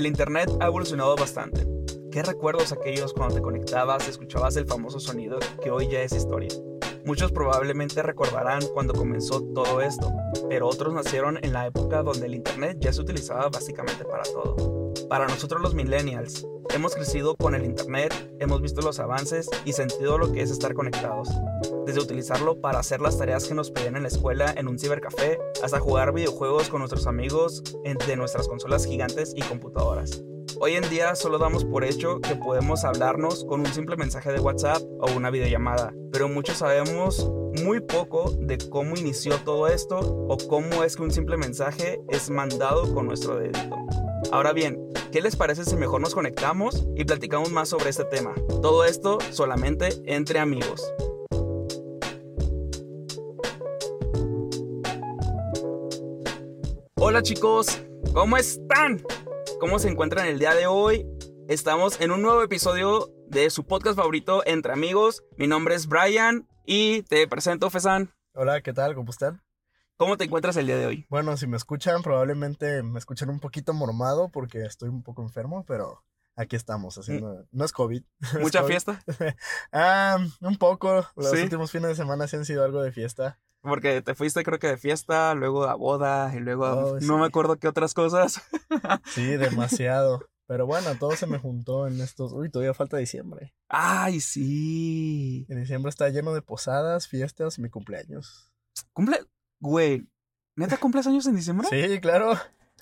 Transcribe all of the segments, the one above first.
El Internet ha evolucionado bastante. ¿Qué recuerdos aquellos cuando te conectabas y escuchabas el famoso sonido que hoy ya es historia? Muchos probablemente recordarán cuando comenzó todo esto, pero otros nacieron en la época donde el Internet ya se utilizaba básicamente para todo. Para nosotros los millennials, hemos crecido con el Internet, hemos visto los avances y sentido lo que es estar conectados. Desde utilizarlo para hacer las tareas que nos pedían en la escuela en un cibercafé, hasta jugar videojuegos con nuestros amigos de nuestras consolas gigantes y computadoras. Hoy en día solo damos por hecho que podemos hablarnos con un simple mensaje de WhatsApp o una videollamada, pero muchos sabemos muy poco de cómo inició todo esto o cómo es que un simple mensaje es mandado con nuestro dedito. Ahora bien, ¿qué les parece si mejor nos conectamos y platicamos más sobre este tema? Todo esto solamente entre amigos. Hola chicos, ¿cómo están? ¿Cómo se encuentran el día de hoy? Estamos en un nuevo episodio de su podcast favorito Entre Amigos. Mi nombre es Brian y te presento, Fesan. Hola, ¿qué tal? ¿Cómo están? ¿Cómo te encuentras el día de hoy? Bueno, si me escuchan, probablemente me escuchan un poquito mormado porque estoy un poco enfermo, pero aquí estamos haciendo. No es COVID. ¿Mucha fiesta? ah, un poco. Los últimos fines de semana sí han sido algo de fiesta. Porque te fuiste creo que de fiesta, luego a boda y luego a... Oh, no me acuerdo qué otras cosas. sí, demasiado. Pero bueno, todo se me juntó en estos... Uy, todavía falta diciembre. Ay, sí. En diciembre está lleno de posadas, fiestas y mi cumpleaños. ¿Cumple? Güey, ¿neta cumples años en diciembre? Sí, claro.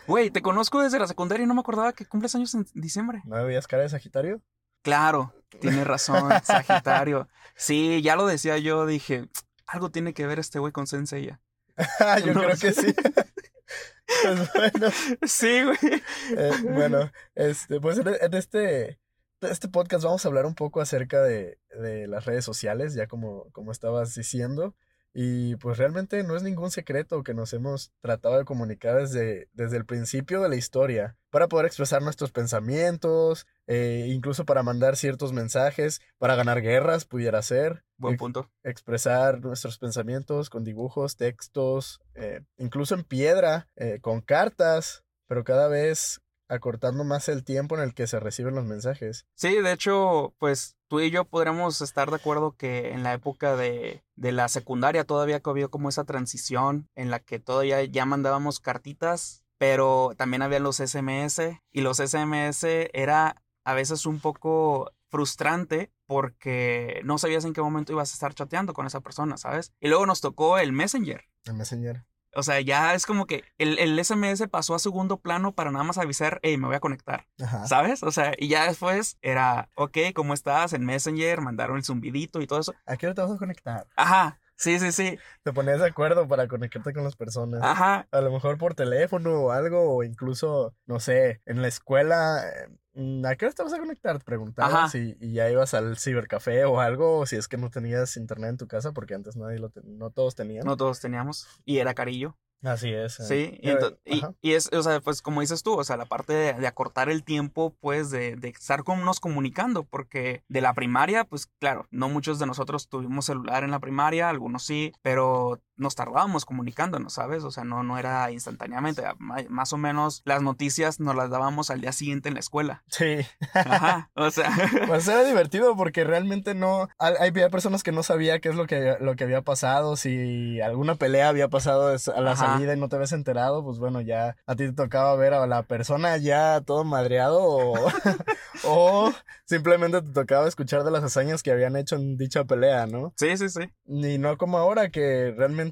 Güey, te conozco desde la secundaria y no me acordaba que cumples años en diciembre. ¿No veías cara de Sagitario? Claro, tienes razón, Sagitario. Sí, ya lo decía yo, dije, algo tiene que ver este güey con Senseiya. Yo creo que sí. pues bueno. Sí, güey. Eh, bueno, este, pues en este, este podcast vamos a hablar un poco acerca de, de las redes sociales, ya como, como estabas diciendo. Y pues realmente no es ningún secreto que nos hemos tratado de comunicar desde, desde el principio de la historia para poder expresar nuestros pensamientos, eh, incluso para mandar ciertos mensajes, para ganar guerras, pudiera ser. Buen punto. expresar nuestros pensamientos con dibujos, textos, eh, incluso en piedra, eh, con cartas, pero cada vez acortando más el tiempo en el que se reciben los mensajes. Sí, de hecho, pues tú y yo podremos estar de acuerdo que en la época de, de la secundaria todavía había como esa transición en la que todavía ya mandábamos cartitas, pero también había los SMS y los SMS era a veces un poco frustrante porque no sabías en qué momento ibas a estar chateando con esa persona, ¿sabes? Y luego nos tocó el Messenger. El Messenger. O sea, ya es como que el, el, SMS pasó a segundo plano para nada más avisar, hey, me voy a conectar. ¿Sabes? O sea, y ya después era, ok, ¿cómo estás? En Messenger, mandaron el zumbidito y todo eso. ¿A qué hora te vas a conectar? Ajá. Sí, sí, sí. Te ponías de acuerdo para conectarte con las personas. Ajá. A lo mejor por teléfono o algo, o incluso, no sé, en la escuela. Mm, ¿A qué hora te vas a conectar? Te preguntabas y, y, ya ibas al cibercafé o algo, o si es que no tenías internet en tu casa, porque antes nadie lo no todos tenían. No todos teníamos. Y era carillo. Así es. Eh. Sí, y, y, es, o sea, pues como dices tú, o sea, la parte de, acortar el tiempo, pues, de, de estar con, nos comunicando, porque de la primaria, pues, claro, no muchos de nosotros tuvimos celular en la primaria, algunos sí, pero nos tardábamos comunicándonos, ¿sabes? O sea, no, no era instantáneamente. Más o menos las noticias nos las dábamos al día siguiente en la escuela. Sí. Ajá. O sea. Pues era divertido porque realmente no. Había personas que no sabía qué es lo que, lo que había pasado. Si alguna pelea había pasado a la salida y no te habías enterado, pues bueno, ya a ti te tocaba ver a la persona ya todo madreado o, o simplemente te tocaba escuchar de las hazañas que habían hecho en dicha pelea, ¿no? Sí, sí, sí. Y no como ahora que realmente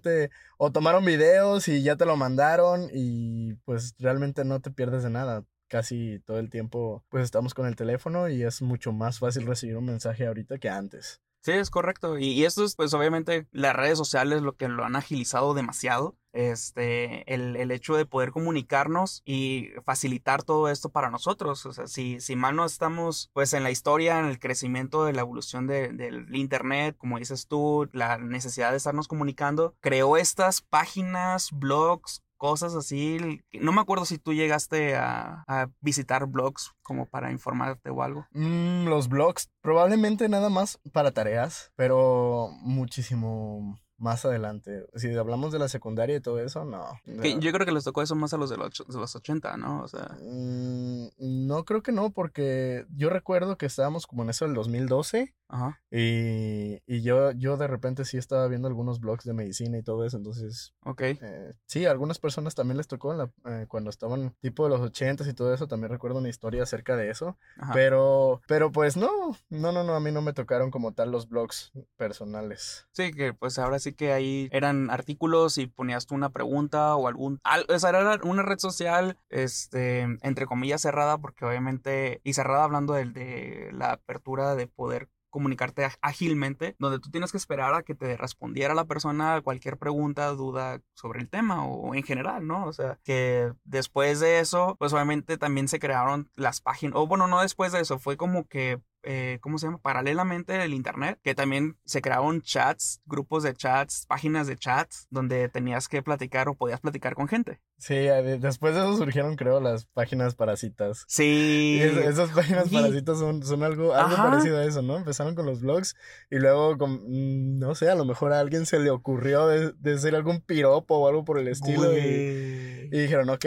o tomaron videos y ya te lo mandaron y pues realmente no te pierdes de nada. Casi todo el tiempo pues estamos con el teléfono y es mucho más fácil recibir un mensaje ahorita que antes. Sí, es correcto. Y, esto es, pues obviamente, las redes sociales lo que lo han agilizado demasiado. Este, el, el, hecho de poder comunicarnos y facilitar todo esto para nosotros. O sea, si, si mal no estamos, pues en la historia, en el crecimiento de la evolución del Internet, como dices tú, la necesidad de estarnos comunicando, creó estas páginas, blogs, cosas así. No me acuerdo si tú llegaste a, visitar blogs como para informarte o algo. Mm, los blogs, probablemente nada más para tareas, pero muchísimo más adelante. Si hablamos de la secundaria y todo eso, no. Que yo creo que les tocó eso más a los de los, de los 80, ¿no? O sea. Mm, no creo que no, porque yo recuerdo que estábamos como en eso del 2012. Ajá. Y, y yo, yo de repente sí estaba viendo algunos blogs de medicina y todo eso, entonces... Ok. eh, sí, a algunas personas también les tocó en la- eh, cuando estaban tipo de los ochentas y todo eso, también recuerdo una historia acerca de eso, Ajá. pero, pero pues no, no, no, no, a mí no me tocaron como tal los blogs personales. Sí, que pues ahora sí que ahí eran artículos y ponías tú una pregunta o algún... al- o sea, era una red social, este, entre comillas cerrada, porque obviamente, y cerrada hablando del- de, la apertura de poder comunicarte ágilmente, donde tú tienes que esperar a que te respondiera la persona cualquier pregunta, duda sobre el tema o en general, ¿no? O sea, que después de eso, pues obviamente también se crearon las páginas, o bueno, no después de eso, fue como que eh, ¿cómo se llama? Paralelamente el internet, que también se crearon chats, grupos de chats, páginas de chats, donde tenías que platicar o podías platicar con gente. Sí, eh, después de eso surgieron creo las páginas para citas. Sí. Es- esas páginas Sí. para citas son, son algo, algo Ajá. parecido a eso, ¿no? Empezaron con los blogs y luego, con, mm, no sé, a lo mejor a alguien se le ocurrió de, decir algún piropo o algo por el estilo y, y dijeron, ok,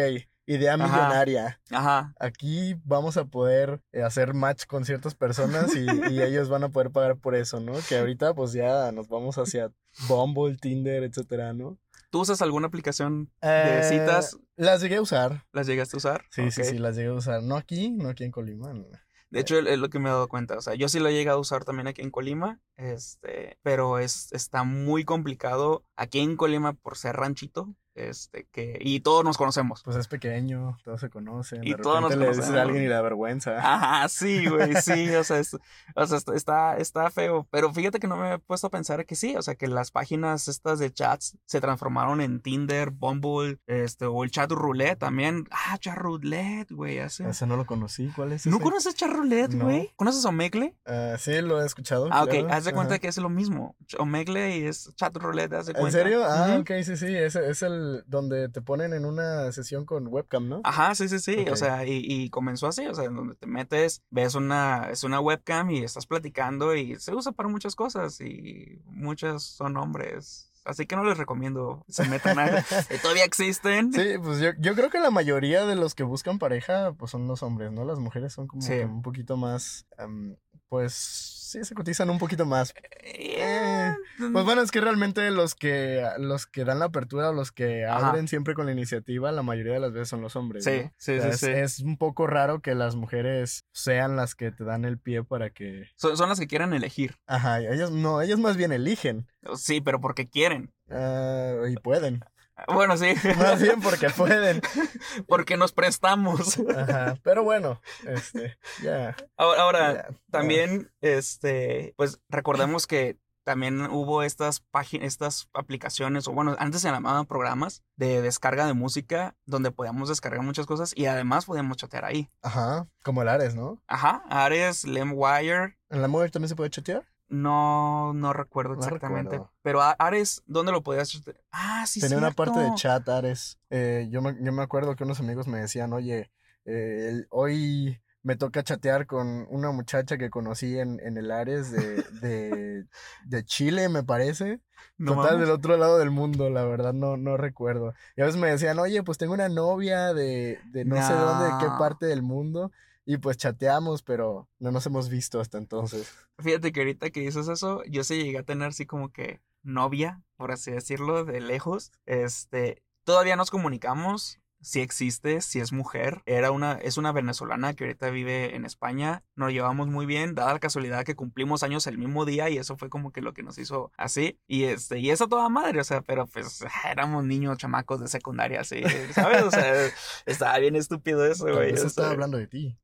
idea Ajá. millonaria. Ajá. Aquí vamos a poder eh, hacer match con ciertas personas y, y ellos van a poder pagar por eso, ¿no? Que ahorita pues ya nos vamos hacia Bumble, Tinder, etcétera, ¿no? ¿Tú usas alguna aplicación de Eh, citas? Las llegué a usar. ¿Las llegaste a usar? Sí, sí, sí, las llegué a usar. No aquí, no aquí en Colima. no. De hecho, es es lo que me he dado cuenta. O sea, yo sí lo he llegado a usar también aquí en Colima. Este, pero es, está muy complicado aquí en Colima por ser ranchito. Este, que, y todos nos conocemos. Pues es pequeño, todos se conocen. Y de todos nos le dices a conocemos. alguien y le da vergüenza. Ajá, sí, güey, sí, o sea, es- o sea, está- está, feo, pero fíjate que no me he puesto a pensar que sí, o sea, que las páginas estas de chats se transformaron en Tinder, Bumble, este, o el chat roulette también, ah, chat roulette, güey, así. Ese no lo conocí. ¿Cuál es ¿No ese? conoces chat roulette, No. güey? ¿Conoces Omegle? Ah, sí, lo he escuchado. Ah, ok, claro. haz de cuenta Ajá. que es lo mismo, Omegle y es chat roulette, haz de ¿En cuenta. serio? Ah, Ujú. ok, sí, sí. Ese es el donde te ponen en una sesión con webcam, ¿no? Ajá, sí, sí, sí. O sea, y, y comenzó así, o sea, en donde te metes, ves una, es una webcam y estás platicando y se usa para muchas cosas y muchas son hombres. Así que no les recomiendo se metan a... Todavía existen. Sí, pues yo, yo creo que la mayoría de los que buscan pareja, pues son los hombres, ¿no? Las mujeres son como Sí. que un poquito más, am, pues sí, se cotizan un poquito más. Eh, Pues bueno, es que realmente los que, los que dan la apertura o los que Ajá. abren siempre con la iniciativa, la mayoría de las veces son los hombres. Sí, ¿no? sí, O sea, sí, es, sí. es un poco raro que las mujeres sean las que te dan el pie para que... Son, son las que quieren elegir. Ajá, ellas no, ellas más bien eligen Sí, pero porque quieren. ah, y pueden. Bueno, sí. Más bien porque pueden. porque nos prestamos. Ajá, pero bueno, este, ya. Ahora, También, este, pues recordemos que también hubo estas páginas, estas aplicaciones, o bueno, antes se llamaban programas de descarga de música, donde podíamos descargar muchas cosas y además podíamos chatear ahí. Ajá, como el Ares, ¿no? Ajá, Ares, LemWire, ¿En la mujer también se puede chatear? No, no recuerdo No exactamente, recuerdo. pero Ares, ¿dónde lo podías? Ah, sí, Tenía una parte de chat, Ares. Eh, yo, me, yo me acuerdo que unos amigos me decían, oye, eh, el- hoy me toca chatear con una muchacha que conocí en, en el Ares de, de, de Chile, me parece. No Total, mames. del otro lado del mundo, la verdad no, no recuerdo. Y a veces me decían, oye, pues tengo una novia de, de no sé dónde, de qué No. parte del mundo. Y pues chateamos, pero no nos hemos visto hasta entonces. Fíjate que ahorita que dices eso, yo sí llegué a tener así como que novia, por así decirlo, de lejos. Este, todavía nos comunicamos, si existe, si es mujer. Era una, es una venezolana que ahorita vive en España. Nos llevamos muy bien, dada la casualidad que cumplimos años el mismo día y eso fue como que lo que nos hizo así. Y este, y eso toda madre, o sea, pero pues éramos niños chamacos de secundaria, así, ¿sabes? O sea, estaba bien estúpido eso, güey. vez o estaba hablando de ti.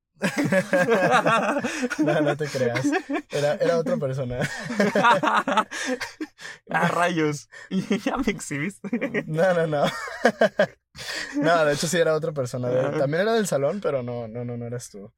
No, no te creas. Era, era otra persona. ah, rayos. ya me exhibiste. No, no, no. No, de hecho sí era otra persona. También era del salón, pero no, no, no, no eras tú.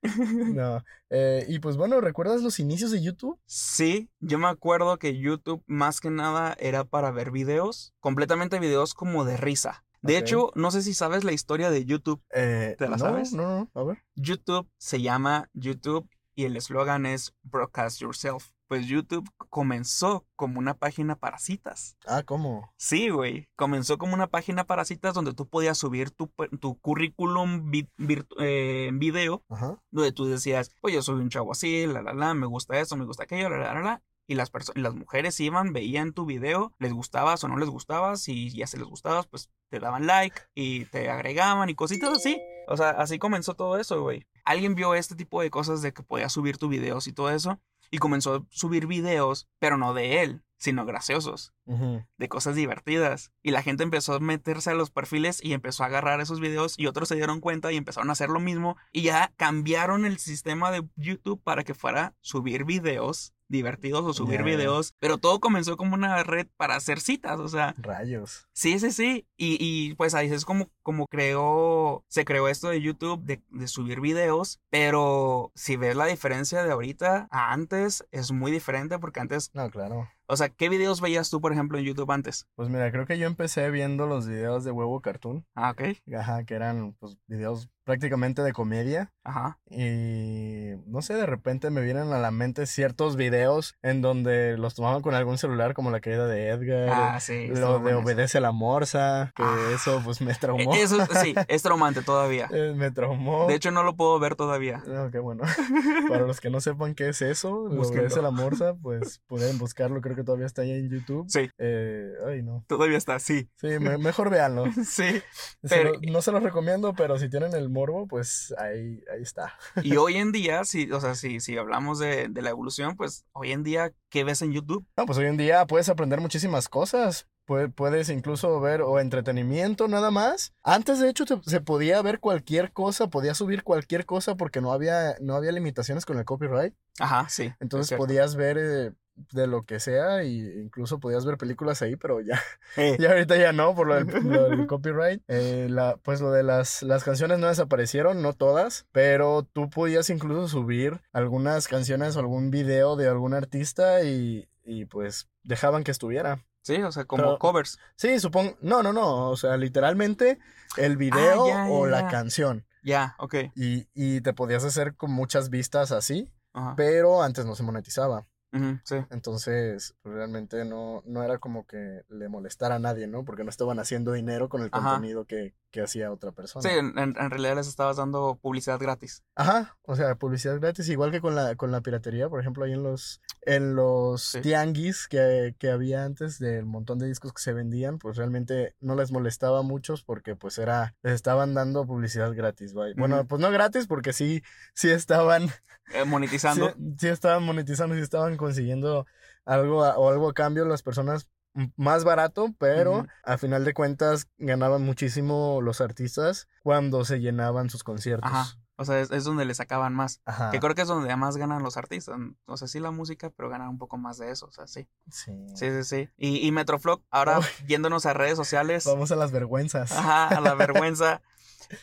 No. Eh, y pues bueno, ¿recuerdas los inicios de YouTube? Sí, yo me acuerdo que YouTube más que nada era para ver videos, completamente videos como de risa. De hecho, no sé si sabes la historia de YouTube. Eh, ¿Te la no, sabes? No, no, a ver. YouTube se llama YouTube y el eslogan es Broadcast Yourself. Pues YouTube comenzó como una página para citas. Ah, ¿cómo? Sí, güey. Comenzó como una página para citas donde tú podías subir tu, tu currículum eh, en video. Ajá. Donde tú decías, pues yo soy un chavo así, la, la, la, me gusta eso, me gusta aquello, la, la, la, la y las, las mujeres iban, veían tu video, les gustabas o no les gustabas, y ya se les gustabas, pues te daban like y te agregaban y cositas así. O sea, así comenzó todo eso, güey. Alguien vio este tipo de cosas de que podía subir tus videos y todo eso, y comenzó a subir videos, pero no de él, sino graciosos, de cosas divertidas. Y la gente empezó a meterse a los perfiles y empezó a agarrar esos videos y otros se dieron cuenta y empezaron a hacer lo mismo y ya cambiaron el sistema de YouTube para que fuera subir videos divertidos o subir videos, pero todo comenzó como una red para hacer citas, o sea. Rayos. Sí, sí, sí. Y, y pues ahí es como, como creó, se creó esto de YouTube de, de, subir videos, pero si ves la diferencia de ahorita a antes, es muy diferente porque antes... No, claro. O sea, ¿qué videos veías tú, por ejemplo, en YouTube antes? Pues mira, creo que yo empecé viendo los videos de Huevo Cartoon. Ah, ok. Ajá, que eran pues videos prácticamente de comedia. Ajá. Y no sé, de repente me vienen a la mente ciertos videos en donde los tomaban con algún celular, como la caída de Edgar. Ah, sí. Lo de Obedece la Morsa, que Ah. eso pues me traumó. E, Eso sí, es traumante todavía. Eh, me traumó. De hecho, no lo puedo ver todavía. No, qué bueno. Para los que no sepan qué es eso, lo obedece la morsa, pues pueden buscarlo, creo que todavía está ahí en YouTube. Sí, Eh, ay, no. todavía está, sí. Sí, me- mejor véanlo. Sí. Se Pero- lo- no se los recomiendo, pero si tienen el morbo, pues ahí, ahí está. Y hoy en día, si, o sea, si, si hablamos de, de la evolución, pues hoy en día, ¿qué ves en YouTube? No, pues hoy en día puedes aprender muchísimas cosas. Pue- Puedes incluso ver o entretenimiento nada más. Antes, de hecho, te- se podía ver cualquier cosa, podía subir cualquier cosa porque no había, no había limitaciones con el copyright. Ajá, sí. es Entonces podías ver eh, de lo que sea y incluso podías ver películas ahí, pero ya, Eh, ya ahorita ya no, por lo del, lo del copyright. Eh, la, pues lo de las, las canciones no desaparecieron, no todas, pero tú podías incluso subir algunas canciones o algún video de algún artista y, y pues dejaban que estuviera. sí, o sea, como Pero- covers. Sí, supongo, no, no, no, o sea, literalmente el video Ah, ya, o la canción. Ya, ok. Y, y te podías hacer con muchas vistas así, Ajá. pero antes no se monetizaba. Ujú, sí. Entonces, realmente no, no era como que le molestara a nadie, ¿no? Porque no estaban haciendo dinero con el Ajá. contenido que, que hacía otra persona. Sí, en, realidad les estabas dando publicidad gratis. Ajá, o sea, publicidad gratis, igual que con la, con la piratería, por ejemplo, ahí en los, en los Sí. tianguis que, que había antes del montón de discos que se vendían, pues realmente no les molestaba a muchos porque pues era, les estaban dando publicidad gratis, vaya. Bueno, pues no gratis porque sí, sí estaban Eh, monetizando. Sí, sí estaban monetizando, sí estaban consiguiendo algo a- o algo a cambio las personas más barato, pero Ujú. a final de cuentas ganaban muchísimo los artistas cuando se llenaban sus conciertos. Ajá. O sea, es, es donde le sacaban más. Ajá. Que creo que es donde más ganan los artistas. O sea, sí la música, pero ganan un poco más de eso. O sea, sí. Sí. Sí, sí, sí. Y, y Metroflog, ahora Uy. yéndonos a redes sociales. Vamos a las vergüenzas. Ajá, a la vergüenza.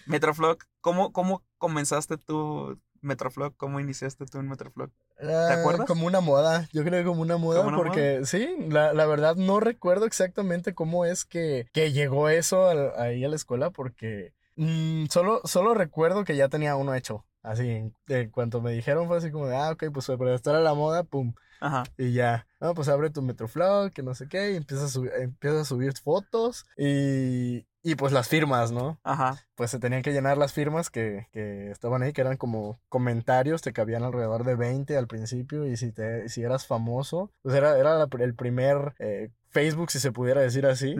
Metroflog, ¿cómo, ¿cómo comenzaste tú, Metroflog? ¿Cómo iniciaste tú en Metroflog? Ah, acuerdas? Como una moda, yo creo que como una moda, ¿Como una porque sí, la, la verdad no recuerdo exactamente cómo es que, que llegó eso al- ahí a la escuela, porque mm, solo, solo recuerdo que ya tenía uno hecho. Así, en en cuanto me dijeron fue así como de, ah, ok, pues para estar a la moda, pum, Ajá. y ya, no, pues abre tu Metroflog, que no sé qué, y empiezas a, empiezas a subir fotos y, y pues las firmas, ¿no? Ajá. pues se tenían que llenar las firmas que, que estaban ahí, que eran como comentarios, te cabían alrededor de 20 al principio, y si, te, si eras famoso, pues era, era la- el primer eh, Facebook, si se pudiera decir así,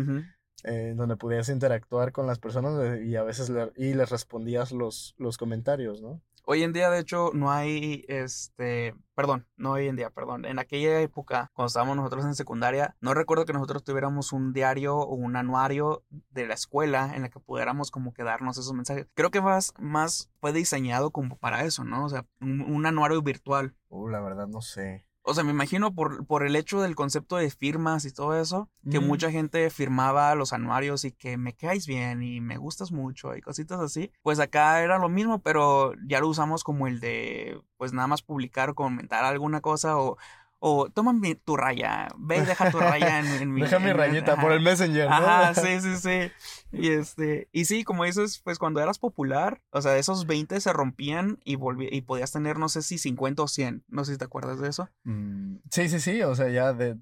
eh, donde podías interactuar con las personas eh, y a veces le- y les respondías los, los comentarios, ¿no? Hoy en día, de hecho, no hay, este, perdón, no hoy en día, perdón. En aquella época, cuando estábamos nosotros en secundaria, no recuerdo que nosotros tuviéramos un diario o un anuario de la escuela en la que pudiéramos como que darnos esos mensajes. Creo que más, más fue diseñado como para eso, ¿no? O sea, un, un anuario virtual. Uh, la verdad no sé. O sea, me imagino por, por el hecho del concepto de firmas y todo eso, que Mm. mucha gente firmaba los anuarios y que me caes bien y me gustas mucho y cositas así. Pues acá era lo mismo, pero ya lo usamos como el de, pues nada más publicar o comentar alguna cosa o, O toma tu raya, ve y deja tu raya en, en mi... Deja mi rayita por el Messenger, ¿no? Ajá, sí, sí, sí. Y este, y sí, como dices, pues cuando eras popular, o sea, esos 20 se rompían y volví, y podías tener, no sé si 50 o 100. No sé si te acuerdas de eso. Mm, Sí, sí, sí, o sea, ya de,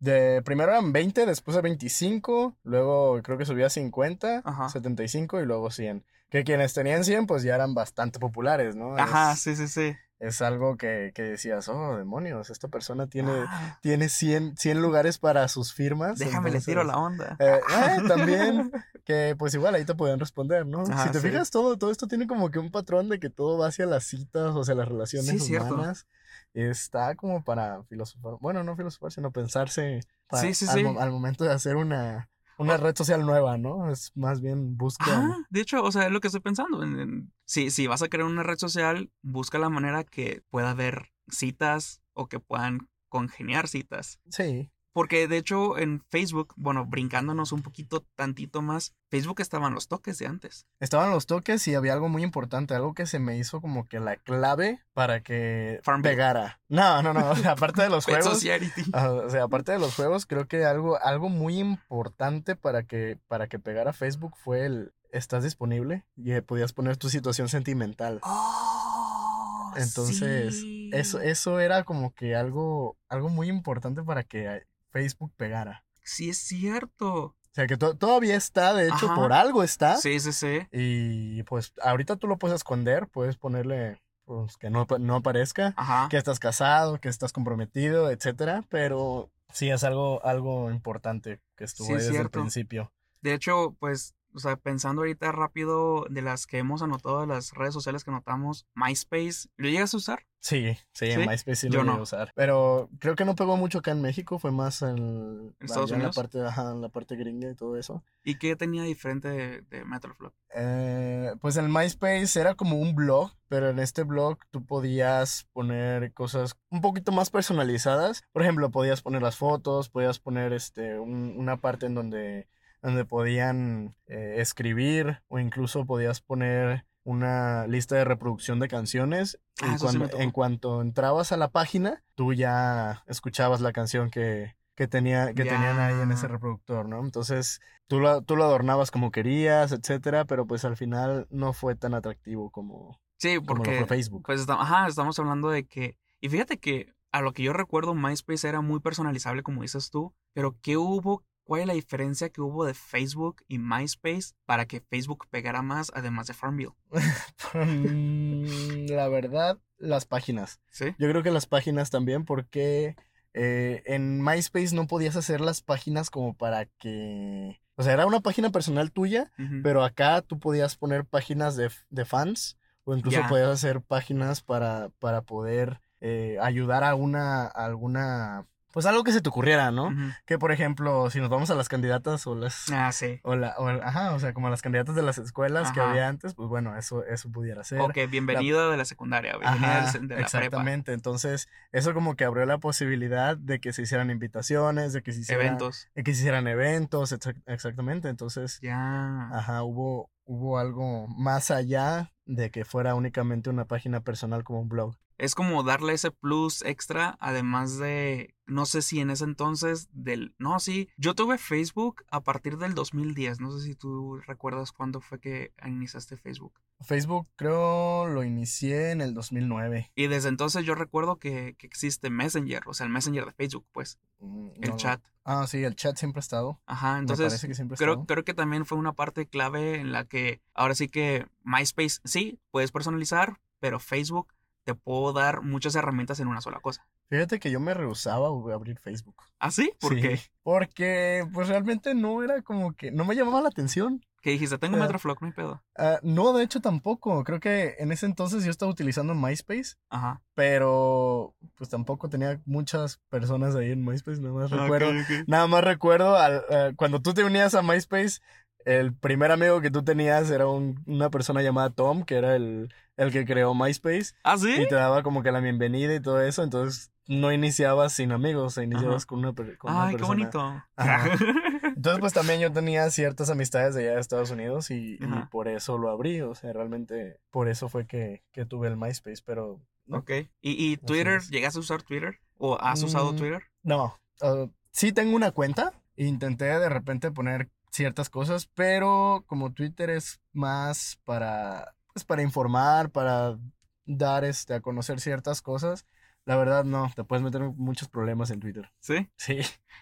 de primero eran 20, después a 25, luego creo que subía a 50, Ajá. 75 y luego 100. Que quienes tenían 100 pues ya eran bastante populares, ¿no? Ajá, Es, sí, sí, sí. Es algo que, que decías, oh, demonios, esta persona tiene, Ah, tiene 100, 100 lugares para sus firmas. déjame le tiro la onda. eh, eh, también, que pues igual ahí te podían responder, ¿no? Ajá, si te sí. fijas, todo, todo esto tiene como que un patrón de que todo va hacia las citas, o sea, las relaciones Sí, cierto. humanas. Está como para filosofar, bueno, no filosofar, sino pensarse pa- Sí, sí, al, sí. mo- al momento de hacer una, una red social nueva, ¿no? Es más bien. Ajá, de hecho, o sea, es lo que estoy pensando. en- en- si, si vas a crear una red social, busca la manera que pueda haber citas o que puedan congeniar citas. Sí, Porque de hecho en Facebook, bueno, brincándonos un poquito tantito más, Facebook estaban los toques de antes. estaban los toques y había algo muy importante, algo que se me hizo como que la clave para que Farmville. pegara. No, no, no, o sea, aparte de los juegos, O sea, aparte de los juegos, creo que algo, algo muy importante para que, para que pegara Facebook fue el estás disponible y eh, podías poner tu situación sentimental. Oh, Entonces, sí. eso, eso era como que algo, algo muy importante para que eh, Facebook pegara. Sí, es cierto. O sea, que to- todavía está, de hecho, Ajá. por algo está. Sí, sí, sí. Y pues ahorita tú lo puedes esconder, puedes ponerle pues, que no, no aparezca. Ajá. que estás casado, que estás comprometido, etcétera, pero sí es algo, algo importante que estuvo Sí, ahí es desde el cierto. principio. De hecho, pues, o sea, pensando ahorita rápido de las que hemos anotado de las redes sociales que anotamos, MySpace, ¿lo llegas a usar? Sí, sí, en ¿Sí? MySpace sí Yo lo llegué no. a usar. Pero creo que no pegó mucho acá en México, fue más en, Estados en la parte, ajá, en la parte gringa y todo eso. ¿Y qué tenía diferente de, de Metroflop? Eh, pues el MySpace era como un blog, pero en este blog tú podías poner cosas un poquito más personalizadas. Por ejemplo, podías poner las fotos, podías poner este un- una parte en donde, donde podían eh, escribir o incluso podías poner una lista de reproducción de canciones. Y Ah, cuando, en cuanto entrabas a la página, tú ya escuchabas la canción que, que, tenía, que tenían ahí en ese reproductor, ¿no? Entonces, tú lo, tú lo adornabas como querías, etcétera, pero pues al final no fue tan atractivo como, Sí, como lo porque fue Facebook. pues ajá, estamos hablando de que y fíjate que a lo que yo recuerdo MySpace era muy personalizable como dices tú, pero ¿qué hubo? ¿Cuál es la diferencia que hubo de Facebook y MySpace para que Facebook pegara más además de Farmville? Mm, la verdad, las páginas. ¿Sí? Yo creo que las páginas también, porque eh, en MySpace no podías hacer las páginas como para que... O sea, era una página personal tuya, pero acá tú podías poner páginas de, de fans o incluso podías hacer páginas para, para poder eh, ayudar a una, a alguna... Pues algo que se te ocurriera, ¿no? Que por ejemplo, si nos vamos a las candidatas o las... Ah, sí. O la, o ajá, o sea, como las candidatas de las escuelas que había antes, pues bueno, eso, eso pudiera ser. Ok, bienvenida de la secundaria, bienvenida Ajá, de la prepa. exactamente. Entonces, eso como que abrió la posibilidad de que se hicieran invitaciones, de que se hicieran Eventos. de que se hicieran eventos, exac- exactamente. Entonces, Ya. ajá, hubo, hubo algo más allá de que fuera únicamente una página personal como un blog. Es como darle ese plus extra, además de, no sé si en ese entonces del, no, sí, yo tuve Facebook a partir del 2010, no sé si tú recuerdas cuándo fue que iniciaste Facebook. Facebook creo lo inicié en el 2009. Y desde entonces yo recuerdo que, que existe Messenger, o sea, el Messenger de Facebook, pues, Mm, el no chat. Ah, sí, el chat siempre ha estado. Ajá, Me entonces parece que siempre ha creo, estado. creo que también fue una parte clave en la que ahora sí que MySpace, sí, puedes personalizar, pero Facebook te puedo dar muchas herramientas en una sola cosa. Fíjate que yo me rehusaba a abrir Facebook. ¿Ah, sí? ¿Por Sí, qué? Porque pues realmente no era como que, no me llamaba la atención. Que dijiste, tengo Eh, Metroflog, no hay pedo. Ah, no, de hecho tampoco. Creo que en ese entonces yo estaba utilizando MySpace, Ajá. pero pues tampoco tenía muchas personas ahí en MySpace. Nada más Ah, recuerdo, nada más recuerdo al- eh, cuando tú te unías a MySpace, el primer amigo que tú tenías era un- una persona llamada Tom, que era el, el que creó MySpace ¿Ah, sí? y te daba como que la bienvenida y todo eso. Entonces no iniciabas sin amigos, iniciabas con una, con una Ay, qué persona. bonito. Ajá. Entonces, pues también yo tenía ciertas amistades de allá de Estados Unidos y, por eso lo abrí. O sea, realmente por eso fue que, que tuve el MySpace, pero no. ok. ¿Y, y Twitter? es. ¿Llegaste a usar Twitter? ¿O has usado Mm, Twitter? No, ah, sí tengo una cuenta. Intenté de repente poner ciertas cosas, pero como Twitter es más para, pues para informar, para dar este, a conocer ciertas cosas, la verdad no, te puedes meter muchos problemas en Twitter. Sí. Sí.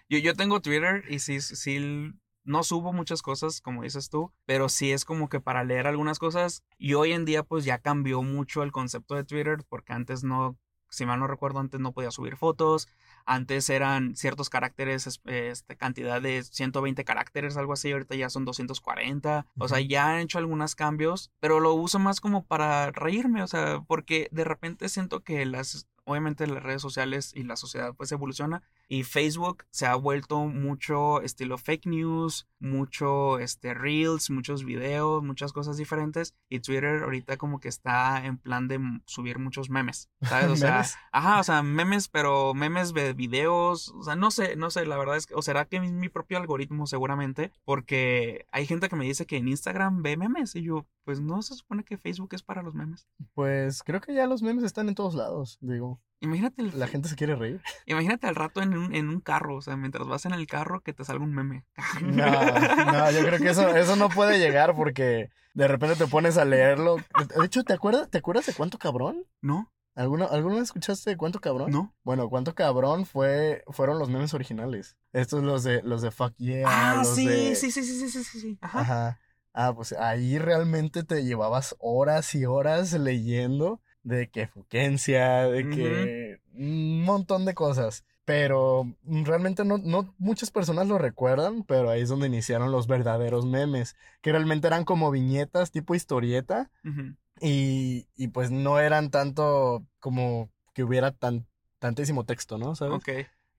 Yo, yo tengo Twitter y sí, sí, no subo muchas cosas, como dices tú, pero sí es como que para leer algunas cosas. Y hoy en día, pues ya cambió mucho el concepto de Twitter, porque antes no, si mal no recuerdo, antes no podía subir fotos. Antes eran ciertos caracteres, es- este, cantidad de 120 caracteres, algo así. Ahorita ya son 240. O sea, ya han hecho algunos cambios, pero lo uso más como para reírme, o sea, porque de repente siento que las, obviamente las redes sociales y la sociedad pues evoluciona y Facebook se ha vuelto mucho estilo fake news, mucho este reels, muchos videos, muchas cosas diferentes y Twitter ahorita como que está en plan de subir muchos memes, ¿sabes? O sea, ¿Memes? ajá, o sea, memes, pero memes de videos, o sea, no sé, no sé, la verdad es que o será que es mi propio algoritmo seguramente, porque hay gente que me dice que en Instagram ve memes y yo, pues no se supone que Facebook es para los memes. Pues creo que ya los memes están en todos lados, digo. Imagínate el, La gente se quiere reír. Imagínate al rato en un, en un carro, o sea, mientras vas en el carro que te salga un meme. No, no, yo creo que eso, eso no puede llegar porque de repente te pones a leerlo. De hecho, ¿te acuerdas, ¿te acuerdas de cuánto cabrón? ¿No? ¿Alguna, ¿Alguna vez escuchaste de cuánto cabrón? ¿No? Bueno, cuánto cabrón fue, fueron los memes originales. Estos los de los de fuck yeah, Ah, los sí, de- sí, sí, sí, sí, sí, sí, sí. Ajá. Ajá. Ah, pues ahí realmente te llevabas horas y horas leyendo de que Fuquencia, de que un montón de cosas. Pero realmente no, no muchas personas lo recuerdan, pero ahí es donde iniciaron los verdaderos memes, que realmente eran como viñetas tipo historieta y, y pues no eran tanto como que hubiera tan, tantísimo texto, ¿no? ¿Sabes? Ok.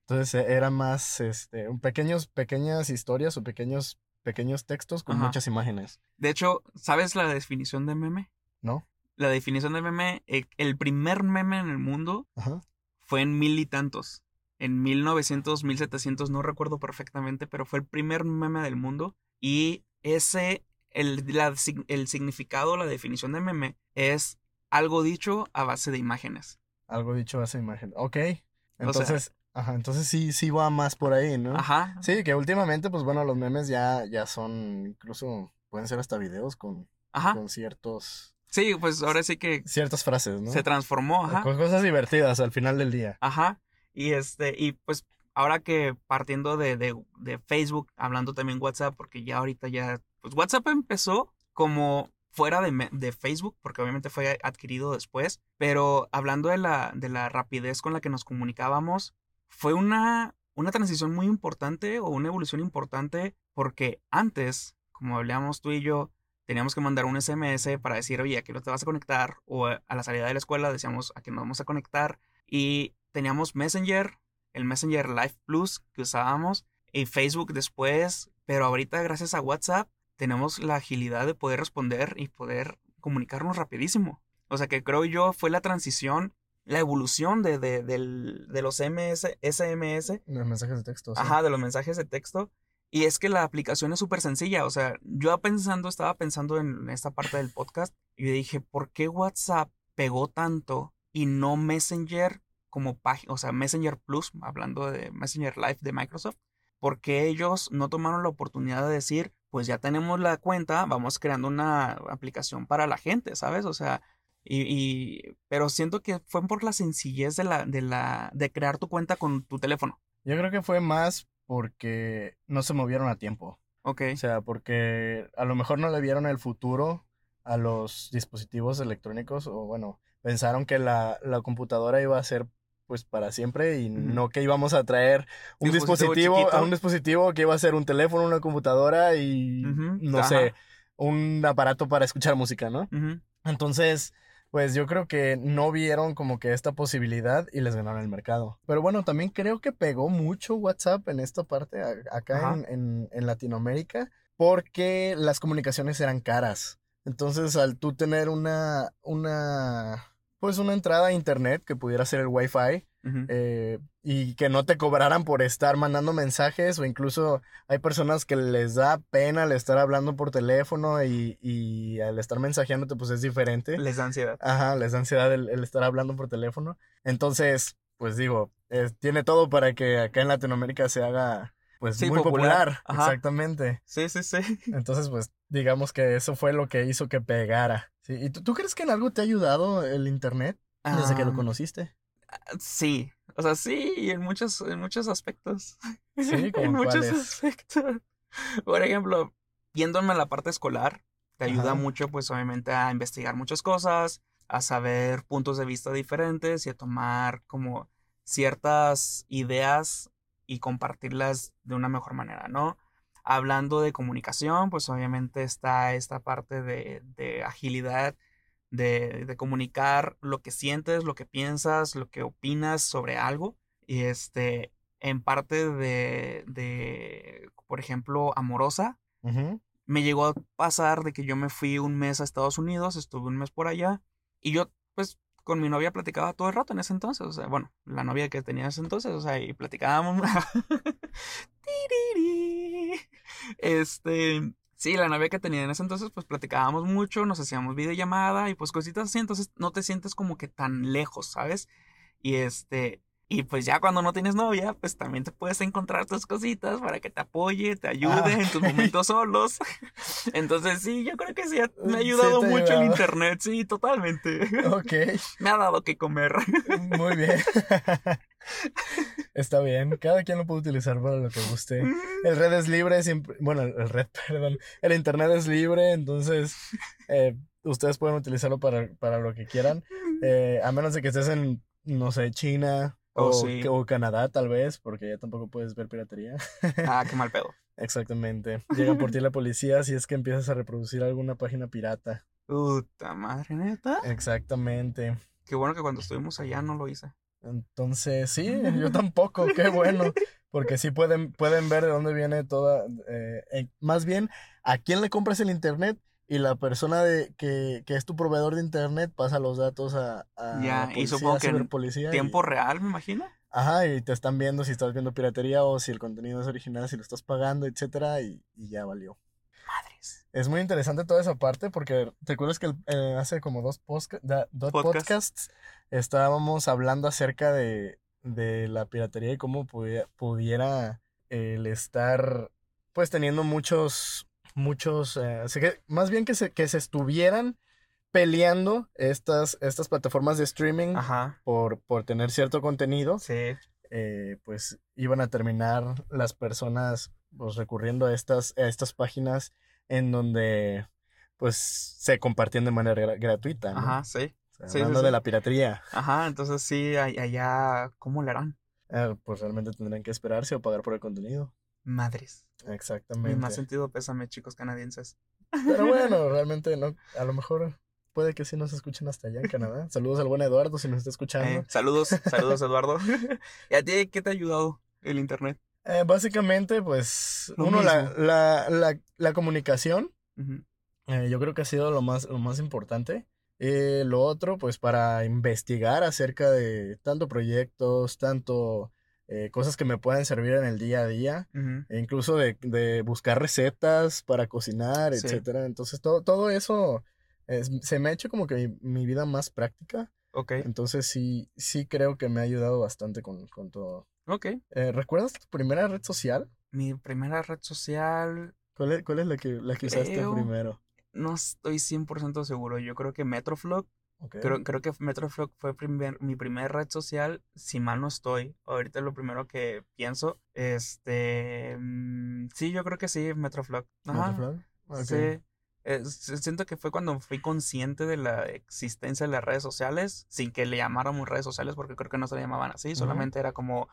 Entonces eh, eran más este, pequeños, pequeñas historias o pequeños, pequeños textos con Ajá. muchas imágenes, De hecho, ¿sabes la definición de meme? ¿no? La definición de meme, eh, el primer meme en el mundo Ajá. fue en mil y tantos. En 1900, 1700, no recuerdo perfectamente, pero fue el primer meme del mundo. Y ese, el, la el significado, la definición de meme es algo dicho a base de imágenes. Algo dicho a esa imagen. Ok. O sea- Entonces, ajá, entonces sí, sí va más por ahí, ¿no? Ajá. Sí, que últimamente, pues bueno, los memes ya, ya son, incluso pueden ser hasta videos con, Ajá. con ciertos, Sí, pues ahora sí que ciertas frases, ¿no? se transformó, ajá. Con cosas divertidas al final del día. Ajá. Y este, y pues ahora que partiendo de, de, de Facebook, hablando también WhatsApp, porque ya ahorita ya, pues WhatsApp empezó como fuera de, de Facebook, porque obviamente fue adquirido después, pero hablando de la, de la rapidez con la que nos comunicábamos, fue una, una transición muy importante o una evolución importante, porque antes, como hablábamos tú y yo, teníamos que mandar un SMS para decir, oye, ¿a qué no te vas a conectar? O a la salida de la escuela decíamos, ¿a qué nos vamos a conectar? Y teníamos Messenger, el Messenger Live Plus que usábamos, y Facebook después, pero ahorita gracias a WhatsApp tenemos la agilidad de poder responder y poder comunicarnos rapidísimo. O sea que creo yo fue la transición, la evolución de, de, del- de los MS, SMS Los mensajes de texto. sí. Ajá, de los mensajes de texto. Y es que la aplicación es súper sencilla. O sea, yo pensando, estaba pensando en esta parte del podcast y dije, ¿por qué WhatsApp pegó tanto y no Messenger como página, o sea, Messenger Plus, hablando de Messenger Live de Microsoft? ¿Por qué ellos no tomaron la oportunidad de decir, pues ya tenemos la cuenta, vamos creando una aplicación para la gente, ¿sabes? O sea, y, y- pero siento que fue por la sencillez de la, de la, de crear tu cuenta con tu teléfono. Yo creo que fue más porque no se movieron a tiempo. Ok. O sea, porque a lo mejor no le vieron el futuro a los dispositivos electrónicos o bueno, pensaron que la, la computadora iba a ser pues para siempre y no que íbamos a traer un Dispositivo dispositivo, a un dispositivo que iba a ser un teléfono, una computadora y no ajá. sé, un aparato para escuchar música, ¿no? Entonces, pues yo creo que no vieron como que esta posibilidad y les ganaron el mercado. Pero bueno, también creo que pegó mucho WhatsApp en esta parte, a- acá en, en Latinoamérica, porque las comunicaciones eran caras. Entonces, al tú tener una, una, pues una entrada a internet que pudiera ser el Wi-Fi, Eh, y que no te cobraran por estar mandando mensajes o incluso hay personas que les da pena el estar hablando por teléfono y, y al estar mensajeándote pues es diferente. Les da ansiedad. Ajá, les da ansiedad el, el estar hablando por teléfono. Entonces, pues digo, eh, tiene todo para que acá en Latinoamérica se haga pues Sí, muy popular. popular. Ajá. Exactamente. Sí, sí, sí. Entonces, pues digamos que eso fue lo que hizo que pegara. ¿Sí? ¿Y tú, tú crees que en algo te ha ayudado el internet desde que lo Ah, conociste? Sí, o sea, sí, y en muchos, en muchos aspectos. Sí, ¿como en muchos aspectos. Por ejemplo, yéndome a la parte escolar, te ayuda mucho, pues obviamente, a investigar muchas cosas, a saber puntos de vista diferentes y a tomar como ciertas ideas y compartirlas de una mejor manera, ¿no? Hablando de comunicación, pues obviamente está esta parte de, de agilidad, de, de comunicar lo que sientes, lo que piensas, lo que opinas sobre algo. Y este, en parte de, de, por ejemplo, amorosa, me llegó a pasar de que yo me fui un mes a Estados Unidos, estuve un mes por allá, y yo, pues, con mi novia platicaba todo el rato en ese entonces, o sea, bueno, la novia que tenía en ese entonces, o sea, y platicábamos. Este, sí, la novia que tenía en ese entonces, pues platicábamos mucho, nos hacíamos videollamada y pues cositas así, entonces no te sientes como que tan lejos, ¿sabes? Y este, y pues ya cuando no tienes novia, pues también te puedes encontrar tus cositas para que te apoye, te ayude Ah, en tus momentos solos. Entonces sí, yo creo que sí, me ha ayudado mucho el internet, sí, totalmente. Ok, Me ha dado que comer. muy bien. Está bien, cada quien lo puede utilizar para lo que guste. El red es libre, siempre, bueno, el el red, perdón, el internet es libre, entonces eh, ustedes pueden utilizarlo para, para lo que quieran, eh, a menos de que estés en, no sé, China Oh, o, sí. o Canadá tal vez, porque ya tampoco puedes ver piratería. Ah, qué mal pedo. Exactamente. Llegan por ti la policía si es que empiezas a reproducir alguna página pirata. Puta madre, neta. Exactamente. Qué bueno que cuando estuvimos allá no lo hice. Entonces, sí, yo tampoco, qué bueno, porque sí pueden, pueden ver de dónde viene toda, eh, eh, más bien, a quién le compras el internet y la persona de, que, que es tu proveedor de internet pasa los datos a, a Ya, y policía, supongo que en y- Tiempo real, me imagino. ajá, y te están viendo si estás viendo piratería o si el contenido es original, si lo estás pagando, etcétera, y, y ya valió. Madres. Es muy interesante toda esa parte porque te acuerdas que eh, hace como dos, da- dos Podcast. podcasts estábamos hablando acerca de, de la piratería y cómo pudiera, pudiera el estar pues teniendo muchos, muchos, eh, más bien que se, que se estuvieran peleando estas, estas plataformas de streaming Ajá. por, por tener cierto contenido Sí. eh, pues iban a terminar las personas pues recurriendo a estas, a estas páginas en donde pues se compartían de manera gra- gratuita, ¿no? Ajá, sí. O sea, sí, sí, hablando sí. de la piratería, Ajá, entonces sí, allá, ¿cómo le harán? eh, pues realmente tendrán que esperarse o pagar por el contenido. Madres. Mi Exactamente. más sentido pésame, chicos canadienses. Pero bueno, realmente no, a lo mejor puede que sí nos escuchen hasta allá en Canadá. Saludos al buen Eduardo si nos está escuchando. Eh, saludos, saludos, Eduardo. ¿Y a ti qué te ha ayudado el internet? Eh, básicamente, pues, Lo uno, la, la, la, la comunicación. Eh, yo creo que ha sido lo más, lo más importante. Lo otro, pues para investigar acerca de tanto proyectos, tanto eh, cosas que me puedan servir en el día a día, e incluso de, de buscar recetas para cocinar, Sí. etcétera. Entonces, todo, todo eso es- se me ha hecho como que mi, mi vida más práctica. Ok, Entonces, sí, sí creo que me ha ayudado bastante con, con todo. ok. Eh, ¿recuerdas tu primera red social? Mi primera red social, ¿Cuál es, cuál es la que, la que usaste primero? no estoy 100% seguro. Yo creo que Metroflog Creo, creo que Metroflog fue primer- mi primer red social, si mal no estoy. Ahorita es lo primero que pienso. Este. mm, sí, yo creo que sí, Metroflog. Ajá. Sí. Eh, siento que fue cuando fui consciente de la existencia de las redes sociales, sin que le llamáramos redes sociales, porque creo que no se le llamaban así, solamente era como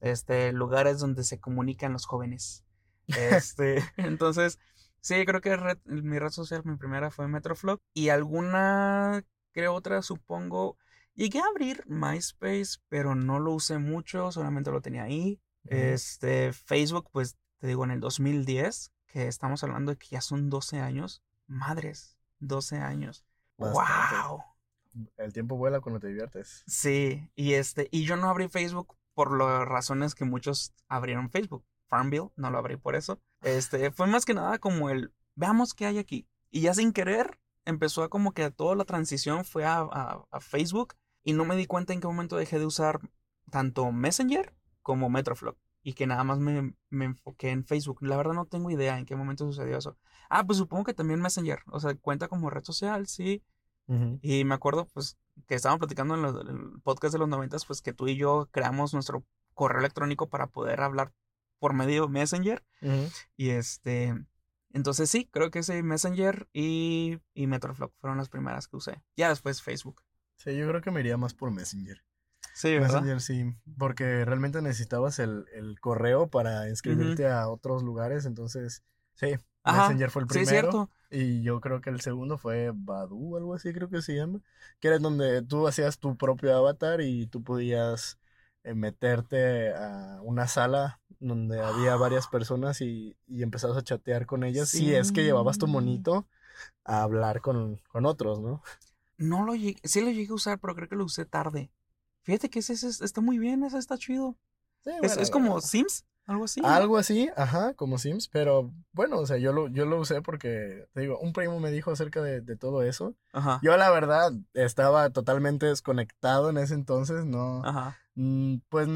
este lugares donde se comunican los jóvenes. Este, entonces, sí, creo que red- mi red social, mi primera fue Metroflog. Y alguna, creo otra, supongo. Llegué a abrir MySpace, pero no lo usé mucho, solamente lo tenía ahí. Este, Facebook, pues te digo, en el 2010, que estamos hablando de que ya son 12 años. Madres, 12 años. Bastante. ¡Wow! El tiempo vuela cuando te diviertes. Sí, y este, y yo no abrí Facebook por las razones que muchos abrieron Facebook. Farmville, no lo abrí por eso. Este, fue más que nada como el, veamos qué hay aquí. Y ya sin querer, empezó a como que toda la transición fue a, a- a Facebook y no me di cuenta en qué momento dejé de usar tanto Messenger como Metroflog y que nada más me, me, enfoqué en Facebook. La verdad no tengo idea en qué momento sucedió eso. Ah, pues supongo que también Messenger, o sea, cuenta como red social, sí. Y me acuerdo, pues, que estábamos platicando en, el podcast de los noventas, pues que tú y yo creamos nuestro correo electrónico para poder hablar por medio de Messenger. Y este, entonces sí, creo que ese Messenger y, y Metroflog fueron las primeras que usé. Ya después Facebook. Sí, yo creo que me iría más por Messenger. Sí, ¿verdad? Messenger, sí, porque realmente necesitabas el, el correo para inscribirte a otros lugares, entonces, sí, Messenger fue el primero. Sí, cierto. Y yo creo que el segundo fue Badu, algo así creo que se llama, que era donde tú hacías tu propio avatar y tú podías eh, meterte a una sala donde había varias personas y, y empezabas a chatear con ellas sí. y es que llevabas tu monito a hablar con, con otros, ¿no? No lo llegué, sí lo llegué a usar, pero creo que lo usé tarde. Fíjate que ese, está muy bien, ese está chido. es, como Sims, algo así. Algo así, ajá, como Sims, pero bueno, o sea, yo lo, yo lo usé porque, te digo, un primo me dijo acerca de, todo eso. Ajá. Yo la verdad estaba totalmente desconectado en ese entonces, no, ajá. Mm, pues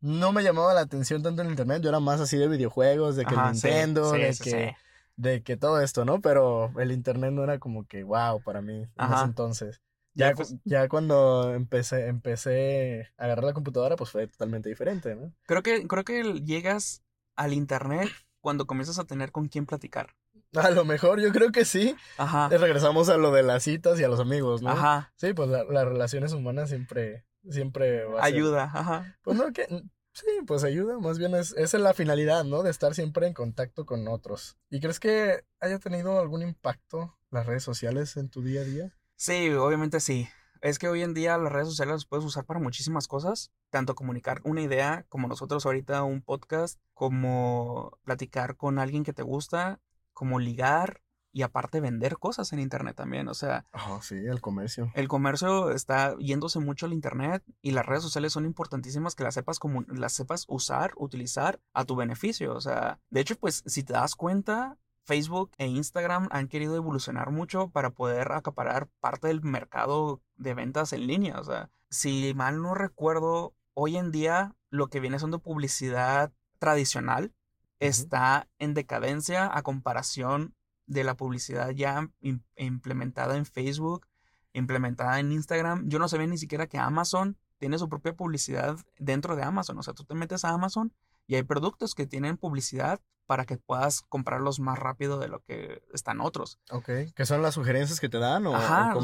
no me llamaba la atención tanto en internet, yo era más así de videojuegos, de que Nintendo, de que... De que todo esto, ¿no? Pero el internet no era como que wow para mí en ese entonces. Ya, pues ya cuando empecé, empecé a agarrar la computadora, pues fue totalmente diferente, ¿no? Creo que, creo que llegas al internet cuando comienzas a tener con quién platicar. A lo mejor, yo creo que sí. Ajá. regresamos a lo de las citas y a los amigos, ¿no? Ajá. Sí, pues las relaciones humanas siempre, siempre va a Ayuda, ajá. Pues no, que Sí, pues ayuda, más bien es, esa es la finalidad, ¿no? De estar siempre en contacto con otros. ¿Y crees que haya tenido algún impacto las redes sociales en tu día a día? Sí, obviamente sí. Es que hoy en día las redes sociales las puedes usar para muchísimas cosas, tanto comunicar una idea, como nosotros ahorita un podcast, como platicar con alguien que te gusta, como ligar y aparte vender cosas en internet también, o sea... Ah, sí, el comercio. El comercio está yéndose mucho al internet y las redes sociales son importantísimas que las sepas como las sepas usar, utilizar a tu beneficio, o sea, de hecho pues si te das cuenta, Facebook e Instagram han querido evolucionar mucho para poder acaparar parte del mercado de ventas en línea. O sea, si mal no recuerdo, hoy en día lo que viene siendo publicidad tradicional está en decadencia a comparación de la publicidad ya implementada en Facebook, implementada en Instagram. Yo no sabía ni siquiera que Amazon tiene su propia publicidad dentro de Amazon. O sea, tú te metes a Amazon y hay productos que tienen publicidad para que puedas comprarlos más rápido de lo que están otros. Ok. ¿Qué son las sugerencias que te dan? O, Ajá,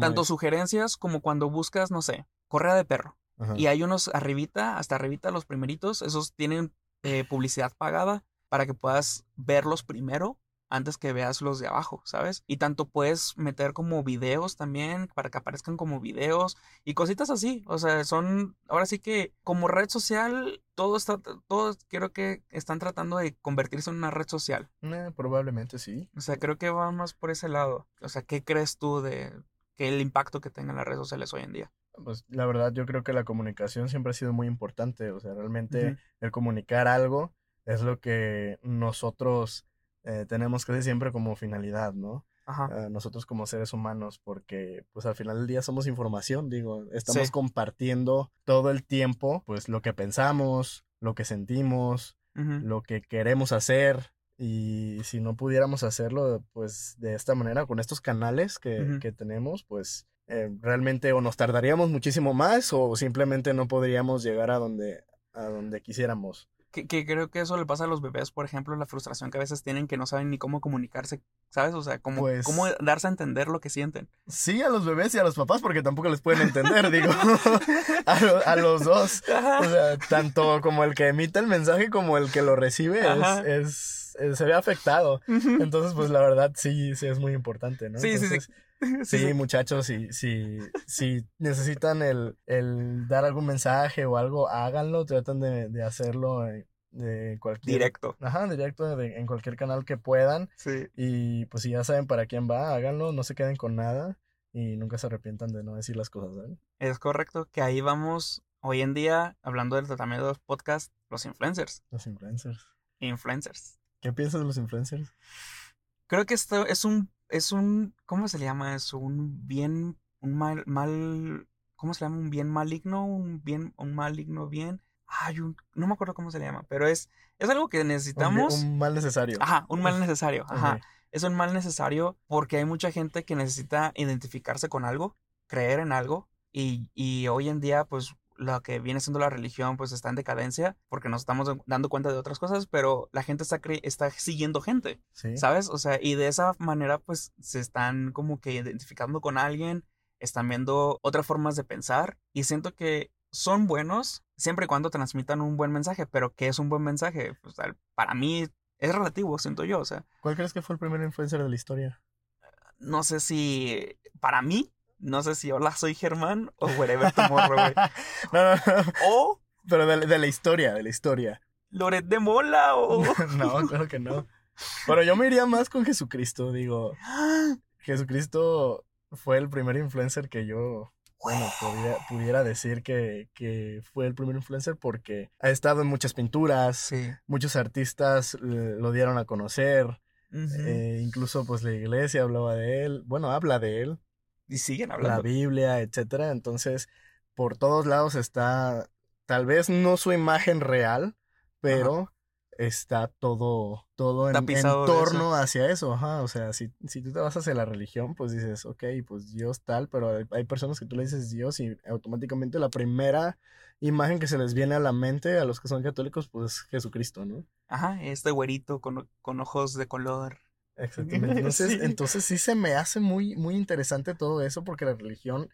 tanto sugerencias como cuando buscas, no sé, correa de perro. Y hay unos arribita, hasta arribita, los primeritos, esos tienen eh, publicidad pagada para que puedas verlos primero antes que veas los de abajo, ¿sabes? Y tanto puedes meter como videos también para que aparezcan como videos y cositas así. O sea, son, ahora sí que como red social, todo está, todos creo que están tratando de convertirse en una red social. Eh, probablemente sí. O sea, creo que va más por ese lado. O sea, ¿qué crees tú de que el impacto que tengan las redes sociales hoy en día? Pues la verdad yo creo que la comunicación siempre ha sido muy importante. O sea, realmente el comunicar algo es lo que nosotros eh, tenemos que siempre como finalidad, ¿no? Ajá. nosotros como seres humanos, porque pues al final del día somos información, digo, estamos compartiendo todo el tiempo, pues lo que pensamos, lo que sentimos, lo que queremos hacer, y si no pudiéramos hacerlo, pues de esta manera, con estos canales que, que tenemos, pues eh, realmente o nos tardaríamos muchísimo más o simplemente no podríamos llegar a donde, a donde quisiéramos. Que, creo que eso le pasa a los bebés, por ejemplo, la frustración que a veces tienen que no saben ni cómo comunicarse, ¿sabes? O sea, cómo, pues cómo darse a entender lo que sienten. Sí, a los bebés y a los papás, porque tampoco les pueden entender, digo, a, los dos. O sea, tanto como el que emite el mensaje como el que lo recibe es, se ve afectado. Entonces, pues la verdad sí, sí es muy importante, ¿no? Sí, sí, sí. Sí, muchachos, si, si, si necesitan el, el, dar algún mensaje o algo, háganlo, tratan de, de hacerlo de cualquier... Directo. Ajá, directo en cualquier canal que puedan. Sí. Y pues si ya saben para quién va, háganlo, no se queden con nada y nunca se arrepientan de no decir las cosas, ¿verdad? Es correcto, que ahí vamos hoy en día hablando del tratamiento de los podcasts, los influencers. Los influencers. Influencers. ¿Qué piensas de los influencers? Creo que esto es un es un, ¿cómo se le llama? Es un bien, un mal, mal ¿cómo se llama? Un bien maligno, un bien, un maligno bien. Ay, un, no me acuerdo cómo se le llama, pero es, es algo que Un, necesitamos. un mal necesario. Ajá, un mal necesario. Ajá. Ok. Es un mal necesario porque hay mucha gente que necesita identificarse con algo, creer en algo, y, y hoy en día, pues, lo que viene siendo la religión, pues, está en decadencia porque nos estamos dando cuenta de otras cosas, pero la gente está, cre- está siguiendo gente. Sí. ¿Sabes? O sea, y de esa manera, pues, se están como que identificando con alguien, están viendo otras formas de pensar, y siento que son buenos siempre y cuando transmitan un buen mensaje, pero ¿qué es un buen mensaje? Pues, para mí es relativo, siento yo, o sea, ¿Cuál crees que fue el primer influencer de la historia? no sé si, para mí, no sé si hola soy Germán o wherever tomorrow, güey. no, no, no. O Pero de, de la historia, de la historia. Loret de Mola o... no, claro que no. Pero yo me iría más con Jesucristo, digo. Jesucristo fue el primer influencer que yo, bueno, pudiera, pudiera decir que, que fue el primer influencer porque ha estado en muchas pinturas, Sí. muchos artistas lo dieron a conocer, eh, incluso pues la iglesia hablaba de él, bueno, habla de él, y siguen la hablando. Biblia, etcétera. Entonces, por todos lados está, tal vez no su imagen real, pero está todo, todo en, torno hacia eso. Ajá. O sea, si, si tú te vas hacia la religión, pues dices, ok, pues Dios tal, pero hay, hay personas que tú le dices Dios y automáticamente la primera imagen que se les viene a la mente a los que son católicos, pues Jesucristo, ¿no? Ajá, este güerito con, con ojos de color. Exactamente. Entonces, Sí. entonces sí se me hace muy, muy interesante todo eso porque la religión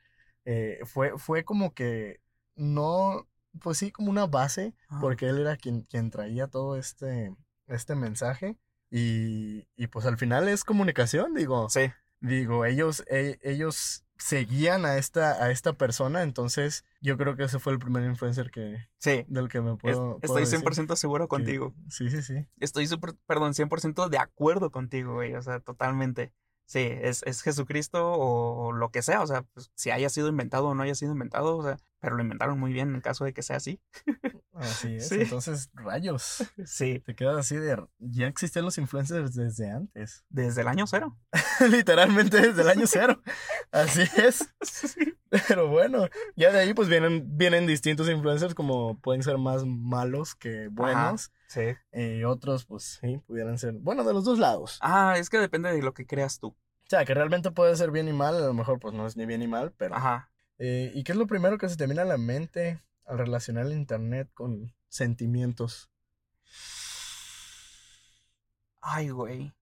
eh, fue, fue como que no, pues sí, como una base, Ajá. porque él era quien, quien traía todo este, este mensaje. Y, y pues al final es comunicación, digo, Sí. Digo, ellos, e- ellos seguían a esta, a esta persona, entonces yo creo que ese fue el primer influencer que, Sí, del que me es- puedo, puedo estoy decir 100% seguro contigo. Sí, sí, sí. Estoy súper, perdón, 100% de acuerdo contigo, güey. O sea, totalmente. Sí, es, es Jesucristo o lo que sea. O sea, pues, si haya sido inventado o no haya sido inventado, o sea, pero lo inventaron muy bien en caso de que sea así. Así es. Sí. Entonces, rayos. Sí, Te quedas así de. Ya existían los influencers desde antes. desde el año cero. Literalmente desde el año cero. Así es. Sí. Pero bueno, ya de ahí pues vienen, vienen distintos influencers como pueden ser más malos que buenos. Sí. Y otros pues sí, pudieran ser, bueno, de los dos lados. Ah, es que depende de lo que creas tú. O sea, que realmente puede ser bien y mal, a lo mejor pues no es ni bien ni mal, pero... Ajá. Eh, ¿Y qué es lo primero que se te viene a la mente al relacionar el internet con sentimientos? Ay, güey.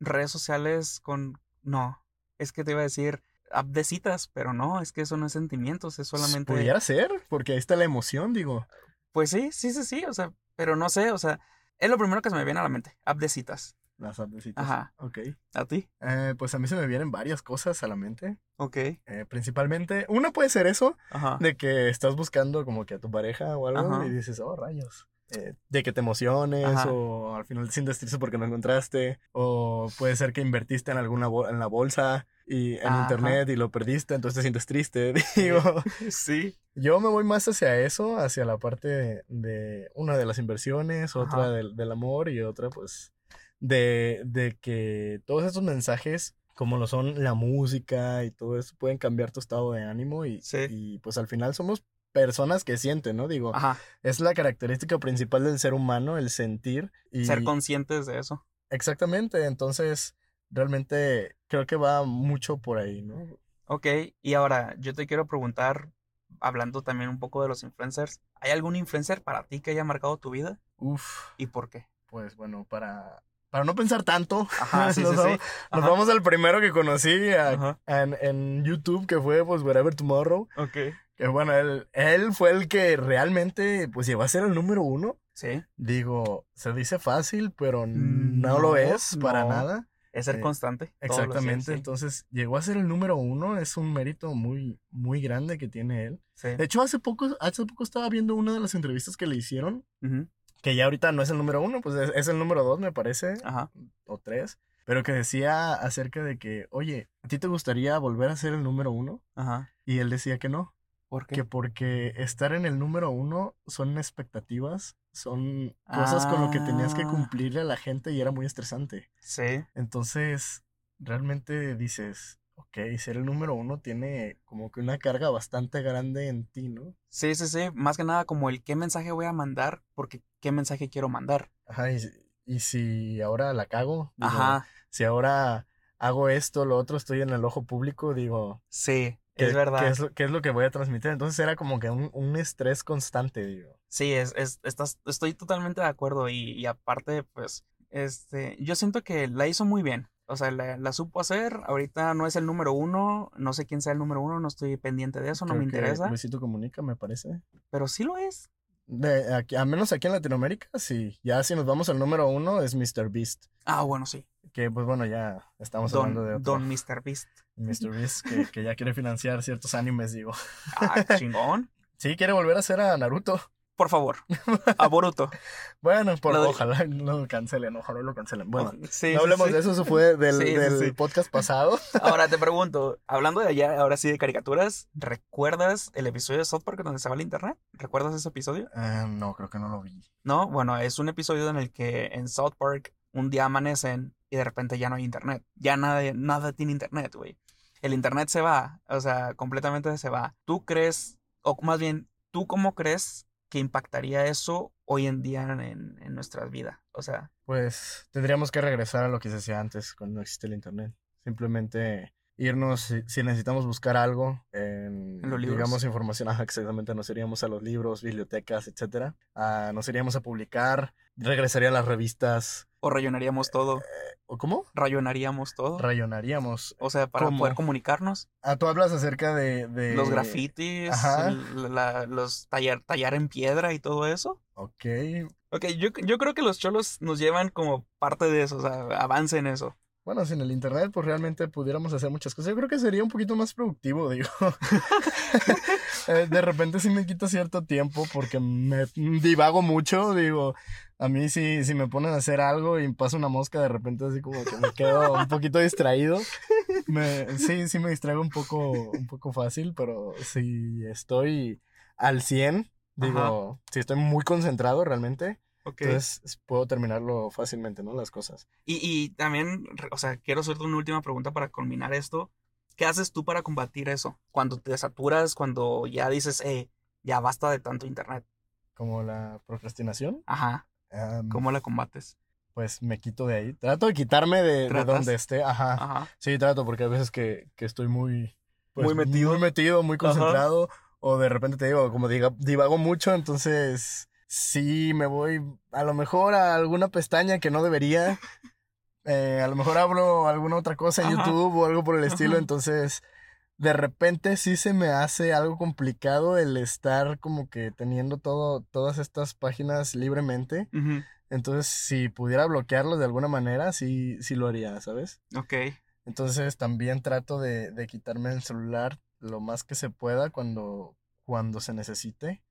Redes sociales con... No, es que te iba a decir app de citas, pero no, es que eso no es sentimientos, es solamente... Pudiera ser, porque ahí está la emoción, digo. Pues sí, sí, sí, sí, o sea, pero no sé, o sea, es lo primero que se me viene a la mente, app de citas. Las apps. Ajá. Ok. ¿A ti? Eh, pues a mí se me vienen varias cosas a la mente. Ok. Eh, principalmente, una puede ser eso, Ajá. de que estás buscando como que a tu pareja o algo Ajá. y dices, oh, rayos. Eh, de que te emociones Ajá. o al final te sientes triste porque no encontraste o puede ser que invertiste en alguna en la bolsa y en Ajá. internet y lo perdiste entonces te sientes triste digo Sí. yo me voy más hacia eso hacia la parte de, de una de las inversiones otra del, del amor y otra pues de, de que todos estos mensajes como lo son la música y todo eso pueden cambiar tu estado de ánimo y, Sí. y pues al final somos personas que sienten, ¿no? Digo, Ajá. es la característica principal del ser humano, el sentir. Y Ser conscientes de eso. Exactamente, entonces realmente creo que va mucho por ahí, ¿no? Ok, y ahora yo te quiero preguntar, hablando también un poco de los influencers, ¿hay algún influencer para ti que haya marcado tu vida? Uf, ¿Y por qué? pues bueno, para, para no pensar tanto, Ajá, sí, nos, sí, vamos, sí. nos Ajá. vamos al primero que conocí a- en, en YouTube, que fue pues Wherever Tomorrow, Ok. que bueno, él, él fue el que realmente pues llegó a ser el número uno. Sí. Digo, se dice fácil, pero Mm, no, lo no, es para no. nada. Es ser Eh, constante. días, Exactamente, sí. entonces llegó a ser el número uno, es un mérito muy, muy grande que tiene él. Sí. De hecho, hace poco, hace poco estaba viendo una de las entrevistas que le hicieron, Ujú. Que ya ahorita no es el número uno, pues es, es el número dos, me parece, Ajá. o tres, pero que decía acerca de que, oye, ¿a ti te gustaría volver a ser el número uno? Ajá. Y él decía que no, ¿Por qué? que porque estar en el número uno son expectativas, son cosas con lo que tenías que Ah. cumplirle a la gente y era muy estresante. Sí. Entonces, realmente dices, Ok, ser el número uno tiene como que una carga bastante grande en ti, ¿no? Sí, sí, sí. Más que nada como el qué mensaje voy a mandar, porque qué mensaje quiero mandar. Ajá, y, si- y si ahora la cago, digo, Ajá, si ahora hago esto, lo otro, estoy en el ojo público, digo, sí, ¿qué, es verdad. ¿qué es, lo, qué es lo que voy a transmitir? Entonces era como que un, un estrés constante, digo. Sí, es, es, estás, estoy totalmente de acuerdo y, y aparte, pues, este, yo siento que la hizo muy bien. O sea, la, la supo hacer. Ahorita no es el número uno. No sé quién sea el número uno. No estoy pendiente de eso. No me interesa. Luisito Comunica, me parece. Pero sí lo es. De aquí, a menos aquí en Latinoamérica, sí. Ya si nos vamos al número uno es Mr. Beast. Ah, bueno, sí. Que pues bueno, ya estamos Don, hablando de otro. Don Mr. Beast. Mr. Beast que, que ya quiere financiar ciertos animes, digo. Ah, chingón. Sí, quiere volver a hacer a Naruto. Por favor. A Boruto. Bueno, por, Lo de- ojalá no lo cancelen, ojalá lo cancelen. Bueno, Sí, no hablemos sí. de eso, eso fue del, Sí, podcast pasado. Ahora te pregunto, hablando de allá, ahora sí de caricaturas, ¿recuerdas el episodio de South Park donde estaba el internet? ¿Recuerdas ese episodio? Ah, no, creo que no lo vi. No, bueno, es un episodio en el que en South Park un día amanecen y de repente ya no hay internet. Ya nada, nada tiene internet, güey. El internet se va, o sea, completamente se va. ¿Tú crees, o más bien, tú cómo crees que impactaría eso hoy en día en, en nuestras vidas? O sea, Pues tendríamos que regresar a lo que se hacía antes, cuando no existía el internet. Simplemente irnos, si, si necesitamos buscar algo, en, En los digamos, información, ajá, exactamente, nos iríamos a los libros, bibliotecas, etcétera. Ah, nos iríamos a publicar, regresaría a las revistas. O rayonaríamos todo, ¿O cómo? rayonaríamos todo. Rayonaríamos. O sea, para ¿Cómo? poder comunicarnos. Ah, tú hablas acerca de... de... Los grafitis, el- la- los tallar, tallar en piedra y todo eso. Ok, Ok, yo, yo creo que los cholos nos llevan como parte de eso, o sea, avance en eso. Bueno, sin el internet, pues realmente pudiéramos hacer muchas cosas. Yo creo que sería un poquito más productivo, digo. Eh, de repente sí me quita cierto tiempo porque me divago mucho, digo. A mí sí, si me ponen a hacer algo y pasa una mosca, de repente así como que me quedo un poquito distraído. Me, sí, sí me distraigo un poco, un poco fácil, pero si estoy al 100, digo, si estoy muy concentrado realmente, entonces puedo terminarlo fácilmente, ¿no? Las cosas. Y, y también, o sea, quiero hacerte una última pregunta para culminar esto. ¿Qué haces tú para combatir eso? Cuando te saturas, cuando ya dices, eh, ya basta de tanto internet. Como la procrastinación. Ajá, Am, ¿cómo la combates? Pues me quito de ahí. Trato de quitarme de, donde esté. Ajá. Ajá. Sí, trato, porque hay veces que, que estoy muy... pues, Muy metido. Muy metido, muy Ajá. concentrado. O de repente te digo, como diga, divago mucho, entonces sí me voy a lo mejor a alguna pestaña que no debería. Eh, a lo mejor hablo alguna otra cosa en Ajá. YouTube o algo por el estilo, entonces de repente sí se me hace algo complicado el estar como que teniendo todo, todas estas páginas libremente. Entonces, si pudiera bloquearlo de alguna manera, sí, sí lo haría, ¿sabes? Ok. Entonces, también trato de, de quitarme el celular lo más que se pueda cuando, cuando se necesite.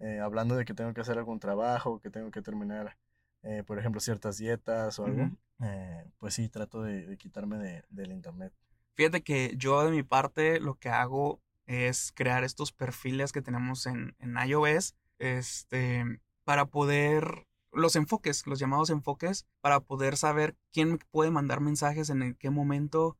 Eh, hablando de que tengo que hacer algún trabajo, que tengo que terminar, eh, por ejemplo, ciertas dietas o algo. Eh, pues sí, trato de, de quitarme de, del internet. Fíjate que yo de mi parte lo que hago es crear estos perfiles que tenemos en, en iOS, este, para poder, los enfoques, los llamados enfoques, para poder saber quién puede mandar mensajes en el- qué momento,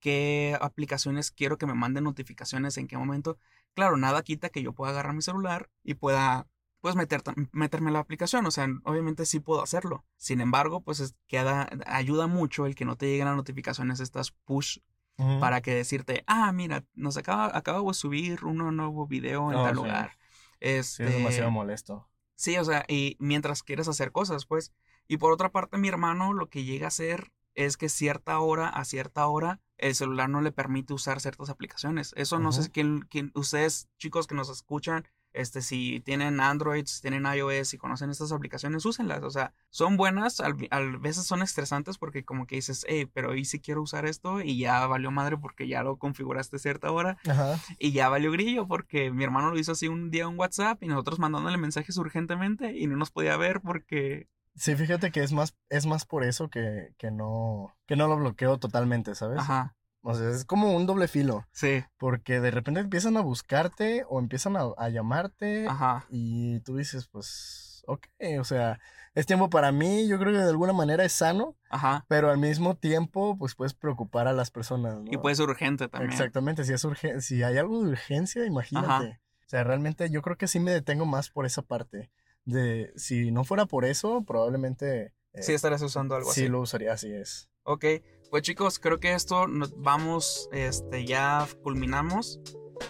qué aplicaciones quiero que me manden notificaciones en qué momento. Claro, nada quita que yo pueda agarrar mi celular y pueda pues meter, meterme a la aplicación, o sea, obviamente sí puedo hacerlo. Sin embargo, pues es- queda, ayuda mucho el que no te lleguen las notificaciones estas push Para que decirte, ah, mira, nos acaba, acabo de subir un nuevo video en Oh, tal sí. lugar. Sí, Este, es demasiado molesto. Sí, o sea, y mientras quieres hacer cosas, pues. Y por otra parte, mi hermano lo que llega a hacer es que cierta hora a cierta hora el celular no le permite usar ciertas aplicaciones. Eso no sé si quién, quién- ustedes, chicos que nos escuchan, este, si tienen Android, si tienen iOS y conocen estas aplicaciones, úsenlas. O sea, son buenas, al- a veces son estresantes porque como que dices, hey, pero ¿y si quiero usar esto? Y ya valió madre porque ya lo configuraste cierta hora. Ajá. Y ya valió grillo porque mi hermano lo hizo así un día en WhatsApp y nosotros mandándole mensajes urgentemente y no nos podía ver porque... Sí, fíjate que es más, es más por eso que, que no, que no lo bloqueo totalmente, ¿sabes? Ajá, O sea, es como un doble filo, sí, porque de repente empiezan a buscarte o empiezan a, a llamarte ajá. y tú dices, pues, ok, o sea, es tiempo para mí, yo creo que de alguna manera es sano, Ajá. pero al mismo tiempo, pues puedes preocupar a las personas, ¿no? Y puede ser urgente también. Exactamente, si es urgen si hay algo de urgencia, imagínate. O sea, realmente yo creo que sí me detengo más por esa parte. De si no fuera por eso, probablemente eh, Sí estarías usando algo sí así. lo usaría, así es. Ok, pues chicos, creo que esto nos vamos, este, ya culminamos.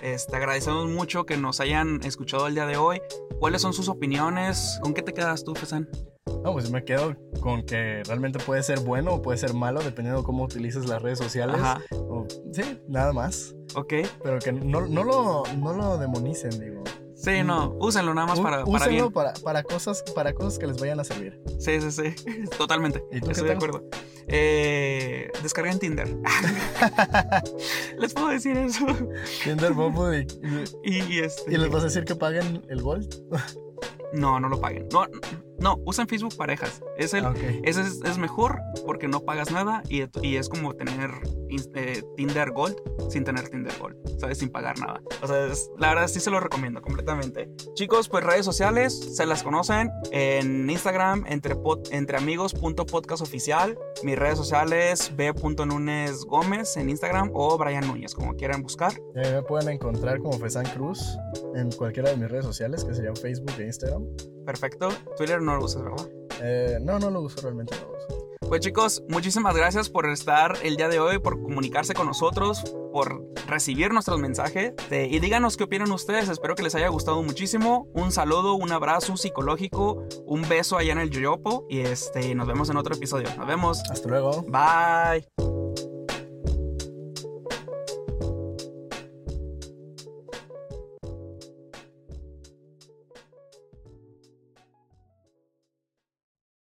Este, agradecemos mucho que nos hayan escuchado el día de hoy. ¿Cuáles son sus opiniones? ¿Con qué te quedas tú, Fesan? No, pues me quedo con que realmente puede ser bueno o puede ser malo dependiendo de cómo utilices las redes sociales. Ajá, O- sí, nada más. ok. Pero que no, no, lo, no lo demonicen, digo. Sí, no, úsenlo nada más para, para úsenlo bien. para, para cosas, para cosas que les vayan a servir. Sí, sí, sí, totalmente. ¿Y tú qué Estoy de tal? acuerdo. Eh, descarguen Tinder. Les puedo decir eso. Tinder Bobo y, y, este. y les vas a decir que paguen el Gold. No, no lo paguen. No, no, usen Facebook parejas. Es el, Ah, ok. Ese es, es mejor porque no pagas nada y, y es como tener eh, Tinder Gold sin tener Tinder Gold, ¿sabes? Sin pagar nada. O sea, es- la verdad sí se lo recomiendo completamente. Chicos, pues redes sociales se las conocen en Instagram entre, entre amigos.podcast oficial. Mis redes sociales b.nunes gómez en Instagram o Brian Núñez, como quieran buscar. Y ahí me pueden encontrar como Fesan Cruz en cualquiera de mis redes sociales, que serían Facebook e Instagram. Perfecto. Twitter no lo usas, ¿verdad? Eh, no, no lo uso, realmente no lo uso. Pues chicos, muchísimas gracias por estar el día de hoy, por comunicarse con nosotros, por recibir nuestros mensajes. Y díganos qué opinan ustedes. Espero que les haya gustado muchísimo. Un saludo, un abrazo psicológico, un beso allá en el Yoyopo. Y este, nos vemos en otro episodio. Nos vemos. Hasta luego. Bye.